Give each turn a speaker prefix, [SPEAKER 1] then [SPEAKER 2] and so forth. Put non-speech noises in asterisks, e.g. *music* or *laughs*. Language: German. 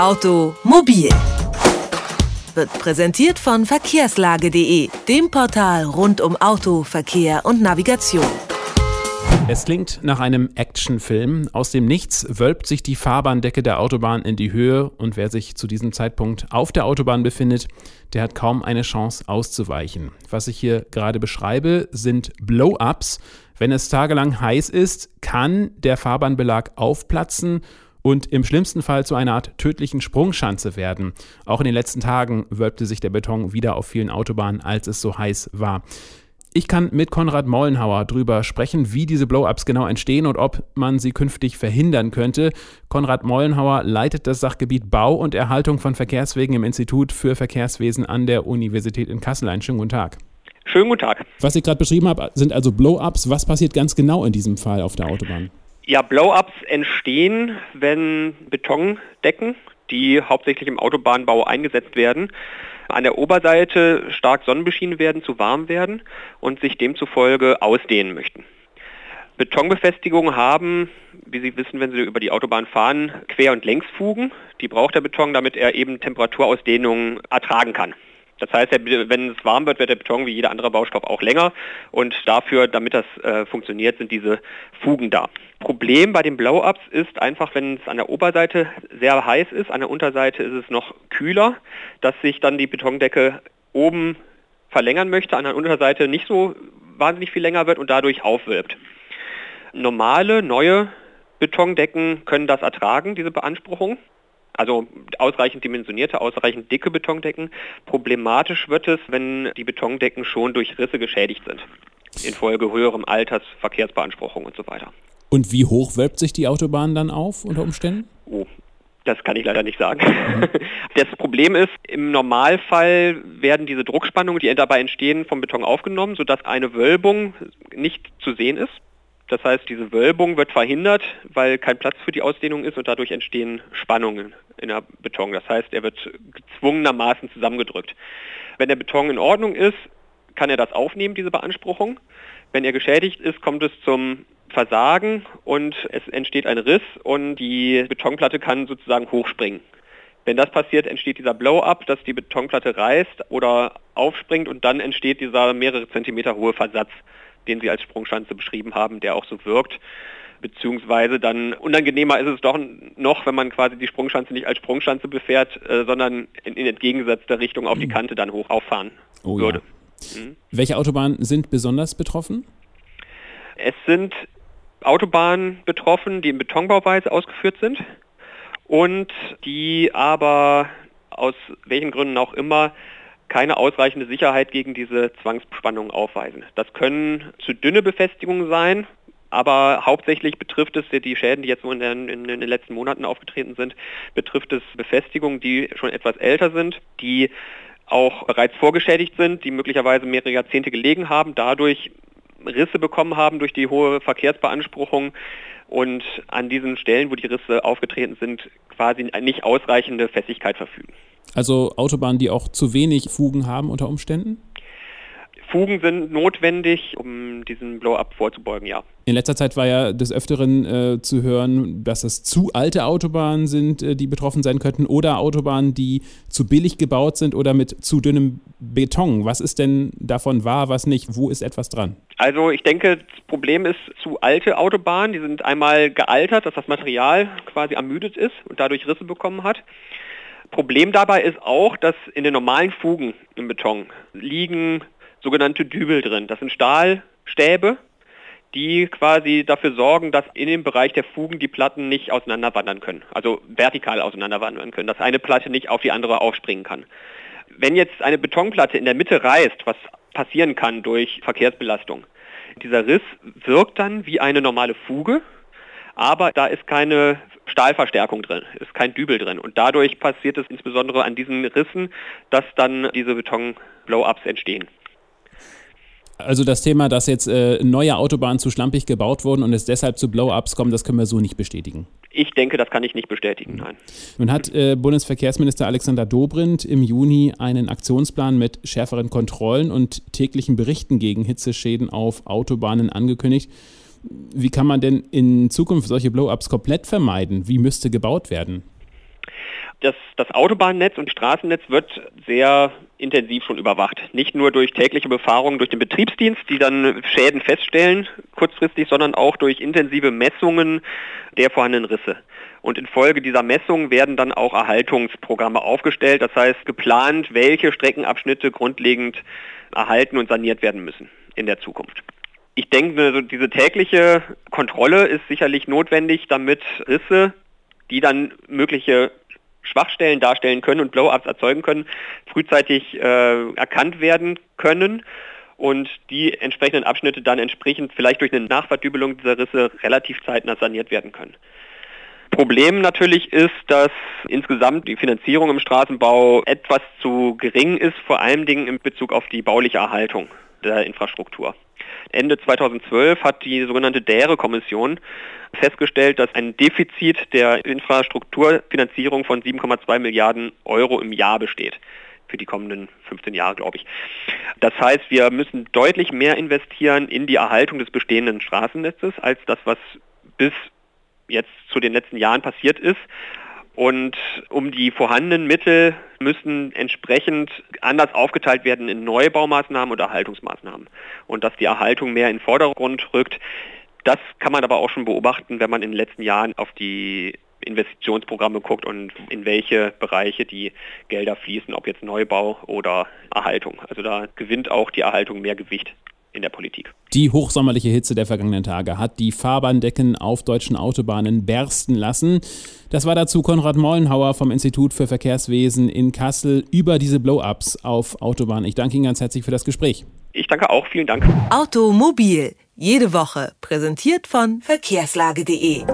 [SPEAKER 1] Automobil wird präsentiert von verkehrslage.de, dem Portal rund um Auto, Verkehr und Navigation.
[SPEAKER 2] Es klingt nach einem Actionfilm. Aus dem Nichts wölbt sich die Fahrbahndecke der Autobahn in die Höhe und wer sich zu diesem Zeitpunkt auf der Autobahn befindet, der hat kaum eine Chance auszuweichen. Was ich hier gerade beschreibe, sind Blow-ups. Wenn es tagelang heiß ist, kann der Fahrbahnbelag aufplatzen und im schlimmsten Fall zu einer Art tödlichen Sprungschanze werden. Auch in den letzten Tagen wölbte sich der Beton wieder auf vielen Autobahnen, als es so heiß war. Ich kann mit Konrad Mollenhauer darüber sprechen, wie diese Blow-ups genau entstehen und ob man sie künftig verhindern könnte. Konrad Mollenhauer leitet das Sachgebiet Bau und Erhaltung von Verkehrswegen im Institut für Verkehrswesen an der Universität in Kassel. Einen schönen guten Tag.
[SPEAKER 3] Schönen guten Tag.
[SPEAKER 2] Was ich gerade beschrieben habe, sind also Blow-ups. Was passiert ganz genau in diesem Fall auf der Autobahn?
[SPEAKER 3] Ja, Blow-ups entstehen, wenn Betondecken, die hauptsächlich im Autobahnbau eingesetzt werden, an der Oberseite stark sonnenbeschienen werden, zu warm werden und sich demzufolge ausdehnen möchten. Betonbefestigungen haben, wie Sie wissen, wenn Sie über die Autobahn fahren, Quer- und Längsfugen. Die braucht der Beton, damit er eben Temperaturausdehnungen ertragen kann. Das heißt, wenn es warm wird, wird der Beton wie jeder andere Baustoff auch länger und dafür, damit das äh, funktioniert, sind diese Fugen da. Problem bei den Blow-ups ist einfach, wenn es an der Oberseite sehr heiß ist, an der Unterseite ist es noch kühler, dass sich dann die Betondecke oben verlängern möchte, an der Unterseite nicht so wahnsinnig viel länger wird und dadurch aufwölbt. Normale, neue Betondecken können das ertragen, diese Beanspruchung also ausreichend dimensionierte, ausreichend dicke Betondecken. Problematisch wird es, wenn die Betondecken schon durch Risse geschädigt sind, infolge höherem Alters, Verkehrsbeanspruchung und so weiter.
[SPEAKER 2] Und wie hoch wölbt sich die Autobahn dann auf unter Umständen?
[SPEAKER 3] Oh, das kann ich leider nicht sagen. Mhm. *laughs* Das Problem ist, im Normalfall werden diese Druckspannungen, die dabei entstehen, vom Beton aufgenommen, sodass eine Wölbung nicht zu sehen ist. Das heißt, diese Wölbung wird verhindert, weil kein Platz für die Ausdehnung ist und dadurch entstehen Spannungen in der Beton. Das heißt, er wird gezwungenermaßen zusammengedrückt. Wenn der Beton in Ordnung ist, kann er das aufnehmen, diese Beanspruchung. Wenn er geschädigt ist, kommt es zum Versagen und es entsteht ein Riss und die Betonplatte kann sozusagen hochspringen. Wenn das passiert, entsteht dieser Blow-up, dass die Betonplatte reißt oder aufspringt und dann entsteht dieser mehrere Zentimeter hohe Versatz den Sie als Sprungschanze beschrieben haben, der auch so wirkt. Beziehungsweise dann unangenehmer ist es doch noch, wenn man quasi die Sprungschanze nicht als Sprungschanze befährt, äh, sondern in, in, entgegengesetzter Richtung auf die mhm. Kante dann hoch auffahren oh, würde.
[SPEAKER 2] Ja. Mhm. Welche Autobahnen sind besonders betroffen?
[SPEAKER 3] Es sind Autobahnen betroffen, die in Betonbauweise ausgeführt sind und die aber aus welchen Gründen auch immer keine ausreichende Sicherheit gegen diese Zwangsspannung aufweisen. Das können zu dünne Befestigungen sein, aber hauptsächlich betrifft es die Schäden, die jetzt in den, in den, letzten Monaten aufgetreten sind, betrifft es Befestigungen, die schon etwas älter sind, die auch bereits vorgeschädigt sind, die möglicherweise mehrere Jahrzehnte gelegen haben, dadurch Risse bekommen haben durch die hohe Verkehrsbeanspruchung und an diesen Stellen, wo die Risse aufgetreten sind, quasi nicht ausreichende Festigkeit verfügen.
[SPEAKER 2] Also Autobahnen, die auch zu wenig Fugen haben unter Umständen?
[SPEAKER 3] Fugen sind notwendig, um diesen Blow-up vorzubeugen, ja.
[SPEAKER 2] In letzter Zeit war ja des Öfteren äh, zu hören, dass es zu alte Autobahnen sind, äh, die betroffen sein könnten, oder Autobahnen, die zu billig gebaut sind oder mit zu dünnem Beton. Was ist denn davon wahr, was nicht? Wo ist etwas dran?
[SPEAKER 3] Also ich denke, das Problem ist zu alte Autobahnen. Die sind einmal gealtert, dass das Material quasi ermüdet ist und dadurch Risse bekommen hat. Problem dabei ist auch, dass in den normalen Fugen im Beton liegen sogenannte Dübel drin. Das sind Stahlstäbe, die quasi dafür sorgen, dass in dem Bereich der Fugen die Platten nicht auseinanderwandern können, also vertikal auseinanderwandern können, dass eine Platte nicht auf die andere aufspringen kann. Wenn jetzt eine Betonplatte in der Mitte reißt, was passieren kann durch Verkehrsbelastung, dieser Riss wirkt dann wie eine normale Fuge, aber da ist keine Stahlverstärkung drin, ist kein Dübel drin. Und dadurch passiert es insbesondere an diesen Rissen, dass dann diese Beton-Blow-ups entstehen.
[SPEAKER 2] Also das Thema, dass jetzt äh, neue Autobahnen zu schlampig gebaut wurden und es deshalb zu Blow-ups kommen, das können wir so nicht bestätigen.
[SPEAKER 3] Ich denke, das kann ich nicht bestätigen, nein.
[SPEAKER 2] Nun hat äh, Bundesverkehrsminister Alexander Dobrindt im Juni einen Aktionsplan mit schärferen Kontrollen und täglichen Berichten gegen Hitzeschäden auf Autobahnen angekündigt. Wie kann man denn in Zukunft solche Blow-ups komplett vermeiden? Wie müsste gebaut werden?
[SPEAKER 3] Das, das Autobahnnetz und Straßennetz wird sehr intensiv schon überwacht. Nicht nur durch tägliche Befahrungen durch den Betriebsdienst, die dann Schäden feststellen, kurzfristig, sondern auch durch intensive Messungen der vorhandenen Risse. Und infolge dieser Messungen werden dann auch Erhaltungsprogramme aufgestellt. Das heißt, geplant, welche Streckenabschnitte grundlegend erhalten und saniert werden müssen in der Zukunft. Ich denke, diese tägliche Kontrolle ist sicherlich notwendig, damit Risse, die dann mögliche Schwachstellen darstellen können und Blow-ups erzeugen können, frühzeitig äh, erkannt werden können und die entsprechenden Abschnitte dann entsprechend vielleicht durch eine Nachverdübelung dieser Risse relativ zeitnah saniert werden können. Problem natürlich ist, dass insgesamt die Finanzierung im Straßenbau etwas zu gering ist, vor allen Dingen in Bezug auf die bauliche Erhaltung der Infrastruktur. Ende 2012 hat die sogenannte DÄRE-Kommission festgestellt, dass ein Defizit der Infrastrukturfinanzierung von 7,2 Milliarden Euro im Jahr besteht für die kommenden 15 Jahre, glaube ich. Das heißt, wir müssen deutlich mehr investieren in die Erhaltung des bestehenden Straßennetzes als das, was bis jetzt zu den letzten Jahren passiert ist. Und um die vorhandenen Mittel müssen entsprechend anders aufgeteilt werden in Neubaumaßnahmen und Erhaltungsmaßnahmen. Und dass die Erhaltung mehr in den Vordergrund rückt, das kann man aber auch schon beobachten, wenn man in den letzten Jahren auf die Investitionsprogramme guckt und in welche Bereiche die Gelder fließen, ob jetzt Neubau oder Erhaltung. Also da gewinnt auch die Erhaltung mehr Gewicht in der Politik.
[SPEAKER 2] Die hochsommerliche Hitze der vergangenen Tage hat die Fahrbahndecken auf deutschen Autobahnen bersten lassen. Das war dazu Konrad Mollenhauer vom Institut für Verkehrswesen in Kassel über diese Blow-ups auf Autobahnen. Ich danke Ihnen ganz herzlich für das Gespräch.
[SPEAKER 3] Ich danke auch, vielen Dank.
[SPEAKER 1] Automobil, jede Woche, präsentiert von verkehrslage.de.